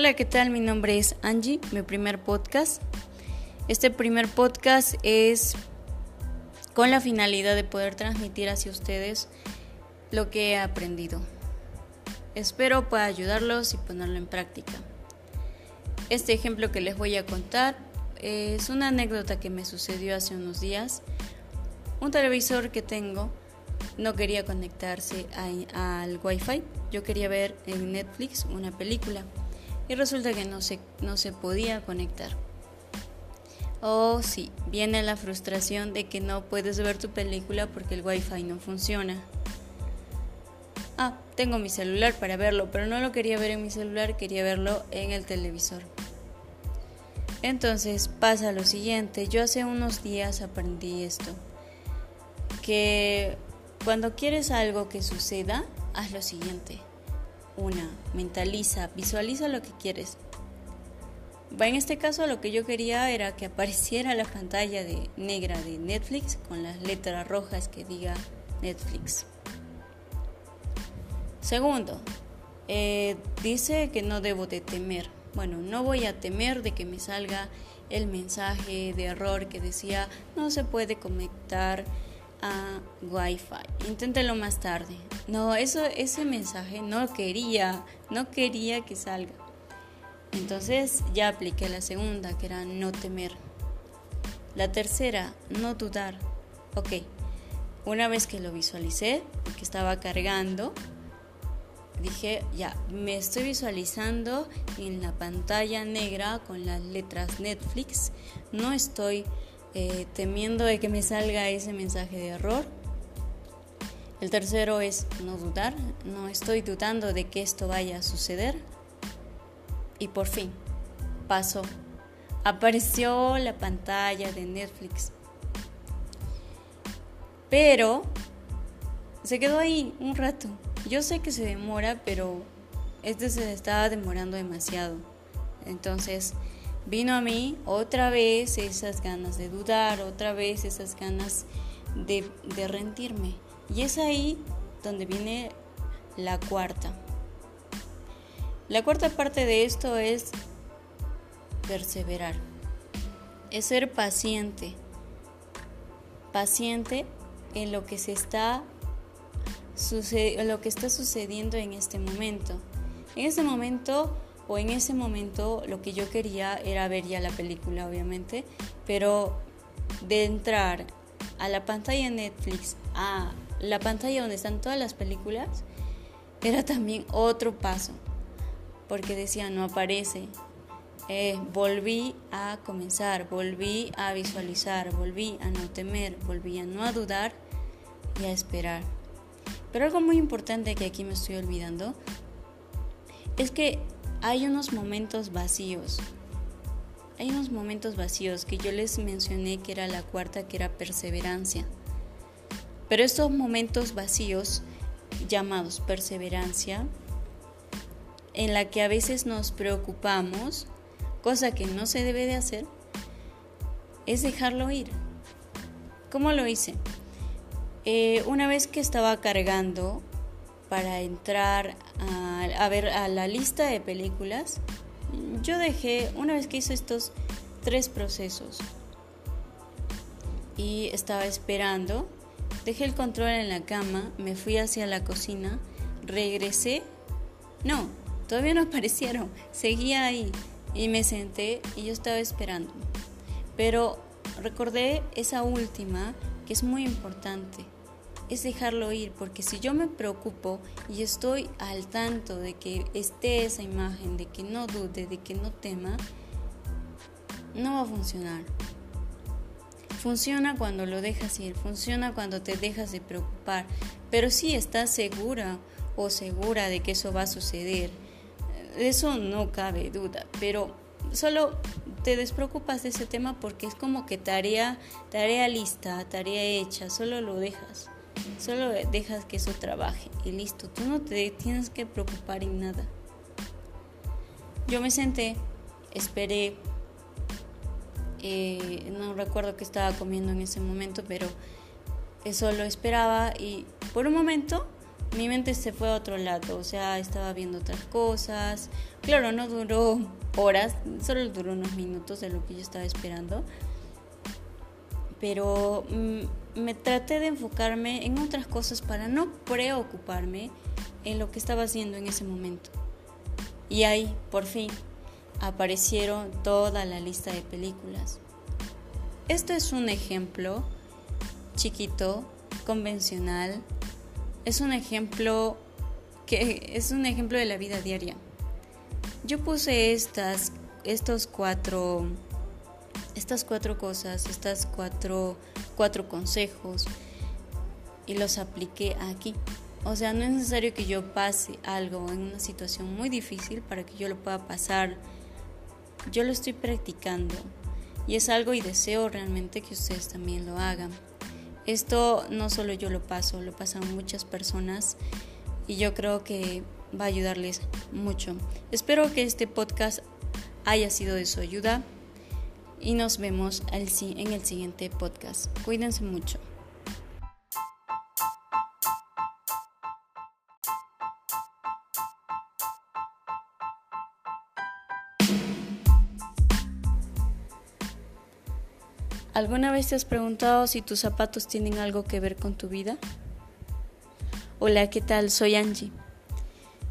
Hola, ¿qué tal? Mi nombre es Angie, mi primer podcast. Este primer podcast es con la finalidad de poder transmitir hacia ustedes lo que he aprendido. Espero pueda ayudarlos y ponerlo en práctica. Este ejemplo que les voy a contar es una anécdota que me sucedió hace unos días. Un televisor que tengo no quería conectarse al Wi-Fi. Yo quería ver en Netflix una película y resulta que no se, no se podía conectar. Oh, sí, viene la frustración de que no puedes ver tu película porque el wifi no funciona. Ah, tengo mi celular para verlo, pero no lo quería ver en mi celular, quería verlo en el televisor. Entonces pasa lo siguiente, yo hace unos días aprendí esto, que cuando quieres algo que suceda, haz lo siguiente una, mentaliza, visualiza lo que quieres. En este caso lo que yo quería era que apareciera la pantalla de negra de Netflix con las letras rojas que diga Netflix. Segundo, eh, dice que no debo de temer. Bueno, no voy a temer de que me salga el mensaje de error que decía no se puede conectar a Wi-Fi. Inténtelo más tarde. No, eso, ese mensaje no quería, no quería que salga. Entonces ya apliqué la segunda, que era no temer. La tercera, no dudar. Ok, una vez que lo visualicé, que estaba cargando, dije, ya, me estoy visualizando en la pantalla negra con las letras Netflix. No estoy eh, temiendo de que me salga ese mensaje de error. El tercero es no dudar, no estoy dudando de que esto vaya a suceder. Y por fin, pasó. Apareció la pantalla de Netflix. Pero se quedó ahí un rato. Yo sé que se demora, pero este se estaba demorando demasiado. Entonces, vino a mí otra vez esas ganas de dudar, otra vez esas ganas de, rendirme. Y es ahí donde viene la cuarta. La cuarta parte de esto es perseverar, es ser paciente, paciente en lo que se está lo que está sucediendo en este momento. En este momento o en ese momento lo que yo quería era ver ya la película, obviamente, pero de entrar a la pantalla de Netflix, a la pantalla donde están todas las películas, era también otro paso, porque decía, no aparece. Eh, volví a comenzar, volví a visualizar, volví a no temer, volví a no a dudar y a esperar. Pero algo muy importante que aquí me estoy olvidando es que hay unos momentos vacíos. Hay unos momentos vacíos que yo les mencioné que era la cuarta, que era perseverancia. Pero estos momentos vacíos, llamados perseverancia, en la que a veces nos preocupamos, cosa que no se debe de hacer, es dejarlo ir. ¿Cómo lo hice? Eh, una vez que estaba cargando para entrar a, ver a la lista de películas, yo dejé, una vez que hice estos tres procesos y estaba esperando, dejé el control en la cama, me fui hacia la cocina, regresé, no, todavía no aparecieron, seguía ahí y me senté y yo estaba esperando. Pero recordé esa última que es muy importante es dejarlo ir, porque si yo me preocupo y estoy al tanto de que esté esa imagen, de que no dude, de que no tema, no va a funcionar. Funciona cuando lo dejas ir, funciona cuando te dejas de preocupar, pero si estás segura o segura de que eso va a suceder, eso no cabe duda, pero solo te despreocupas de ese tema porque es como que tarea, tarea lista, tarea hecha, solo lo dejas. Solo dejas que eso trabaje y listo. Tú no te tienes que preocupar en nada. Yo me senté, esperé. Eh, no recuerdo qué estaba comiendo en ese momento, pero eso lo esperaba y por un momento mi mente se fue a otro lado, o sea, estaba viendo otras cosas. Claro, no duró horas, solo duró unos minutos de lo que yo estaba esperando. Pero mm, me traté de enfocarme en otras cosas para no preocuparme en lo que estaba haciendo en ese momento. Y ahí, por fin, aparecieron toda la lista de películas. Esto es un ejemplo chiquito, convencional. Es un ejemplo que es un ejemplo de la vida diaria. Yo puse estas estos cuatro estas cuatro cosas, estas cuatro cuatro consejos y los apliqué aquí. O sea, no es necesario que yo pase algo en una situación muy difícil para que yo lo pueda pasar. Yo lo estoy practicando y es algo y deseo realmente que ustedes también lo hagan. Esto no solo yo lo paso, lo pasan muchas personas y yo creo que va a ayudarles mucho. Espero que este podcast haya sido de su ayuda y nos vemos en el siguiente podcast. Cuídense mucho. ¿Alguna vez te has preguntado si tus zapatos tienen algo que ver con tu vida? Hola, ¿qué tal? Soy Angie.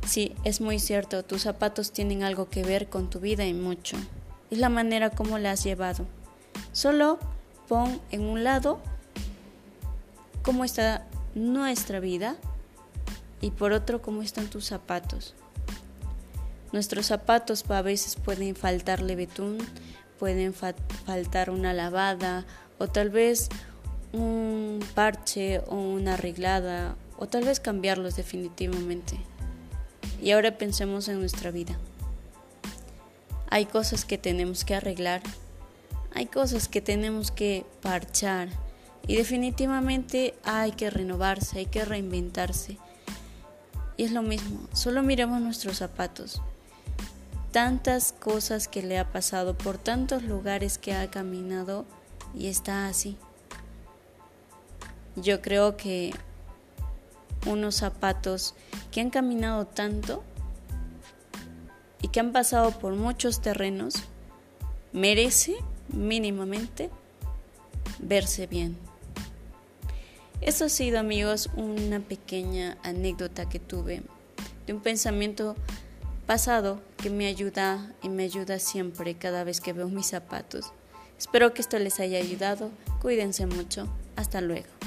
Sí, es muy cierto, tus zapatos tienen algo que ver con tu vida y mucho. Es la manera como la has llevado. Solo pon en un lado cómo está nuestra vida y por otro cómo están tus zapatos. Nuestros zapatos a veces pueden faltarle betún, pueden faltar una lavada o tal vez un parche o una arreglada o tal vez cambiarlos definitivamente. Y ahora pensemos en nuestra vida. Hay cosas que tenemos que arreglar, hay cosas que tenemos que parchar y definitivamente hay que renovarse, hay que reinventarse. Y es lo mismo, solo miremos nuestros zapatos tantas cosas que le ha pasado, por tantos lugares que ha caminado y está así. Yo creo que unos zapatos que han caminado tanto que han pasado por muchos terrenos merece mínimamente verse bien. Eso ha sido amigos una pequeña anécdota que tuve de un pensamiento pasado que me ayuda y me ayuda siempre cada vez que veo mis zapatos. Espero que esto les haya ayudado. Cuídense mucho. Hasta luego.